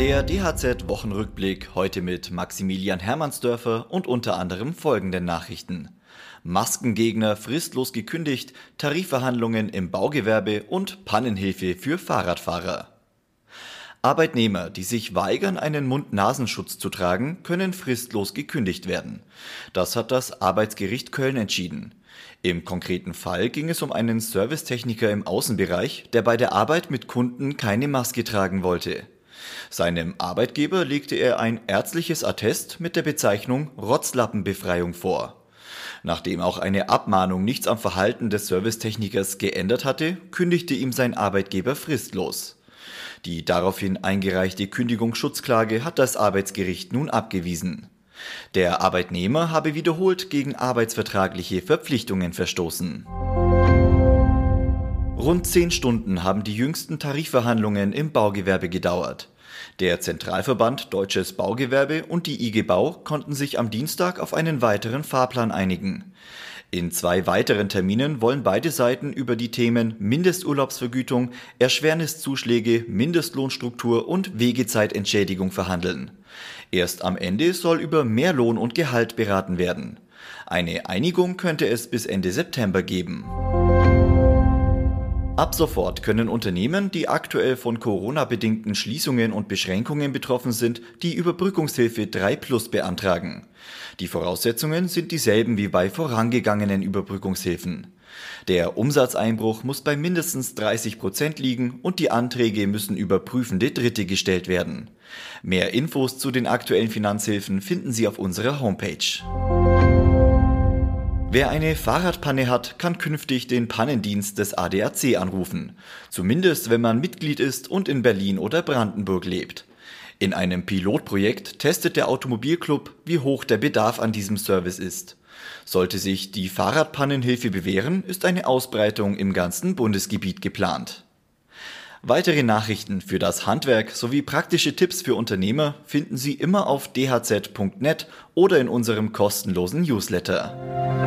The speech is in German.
Der DHZ-Wochenrückblick heute mit Maximilian Hermannsdörfer und unter anderem folgenden Nachrichten. Maskengegner fristlos gekündigt, Tarifverhandlungen im Baugewerbe und Pannenhilfe für Fahrradfahrer. Arbeitnehmer, die sich weigern, einen Mund-Nasenschutz zu tragen, können fristlos gekündigt werden. Das hat das Arbeitsgericht Köln entschieden. Im konkreten Fall ging es um einen Servicetechniker im Außenbereich, der bei der Arbeit mit Kunden keine Maske tragen wollte. Seinem Arbeitgeber legte er ein ärztliches Attest mit der Bezeichnung Rotzlappenbefreiung vor. Nachdem auch eine Abmahnung nichts am Verhalten des Servicetechnikers geändert hatte, kündigte ihm sein Arbeitgeber fristlos. Die daraufhin eingereichte Kündigungsschutzklage hat das Arbeitsgericht nun abgewiesen. Der Arbeitnehmer habe wiederholt gegen arbeitsvertragliche Verpflichtungen verstoßen. Rund zehn Stunden haben die jüngsten Tarifverhandlungen im Baugewerbe gedauert. Der Zentralverband Deutsches Baugewerbe und die IG Bau konnten sich am Dienstag auf einen weiteren Fahrplan einigen. In zwei weiteren Terminen wollen beide Seiten über die Themen Mindesturlaubsvergütung, Erschwerniszuschläge, Mindestlohnstruktur und Wegezeitentschädigung verhandeln. Erst am Ende soll über Mehrlohn und Gehalt beraten werden. Eine Einigung könnte es bis Ende September geben. Ab sofort können Unternehmen, die aktuell von Corona-bedingten Schließungen und Beschränkungen betroffen sind, die Überbrückungshilfe 3 Plus beantragen. Die Voraussetzungen sind dieselben wie bei vorangegangenen Überbrückungshilfen. Der Umsatzeinbruch muss bei mindestens 30 Prozent liegen und die Anträge müssen über prüfende Dritte gestellt werden. Mehr Infos zu den aktuellen Finanzhilfen finden Sie auf unserer Homepage. Wer eine Fahrradpanne hat, kann künftig den Pannendienst des ADAC anrufen. Zumindest wenn man Mitglied ist und in Berlin oder Brandenburg lebt. In einem Pilotprojekt testet der Automobilclub, wie hoch der Bedarf an diesem Service ist. Sollte sich die Fahrradpannenhilfe bewähren, ist eine Ausbreitung im ganzen Bundesgebiet geplant. Weitere Nachrichten für das Handwerk sowie praktische Tipps für Unternehmer finden Sie immer auf dhz.net oder in unserem kostenlosen Newsletter.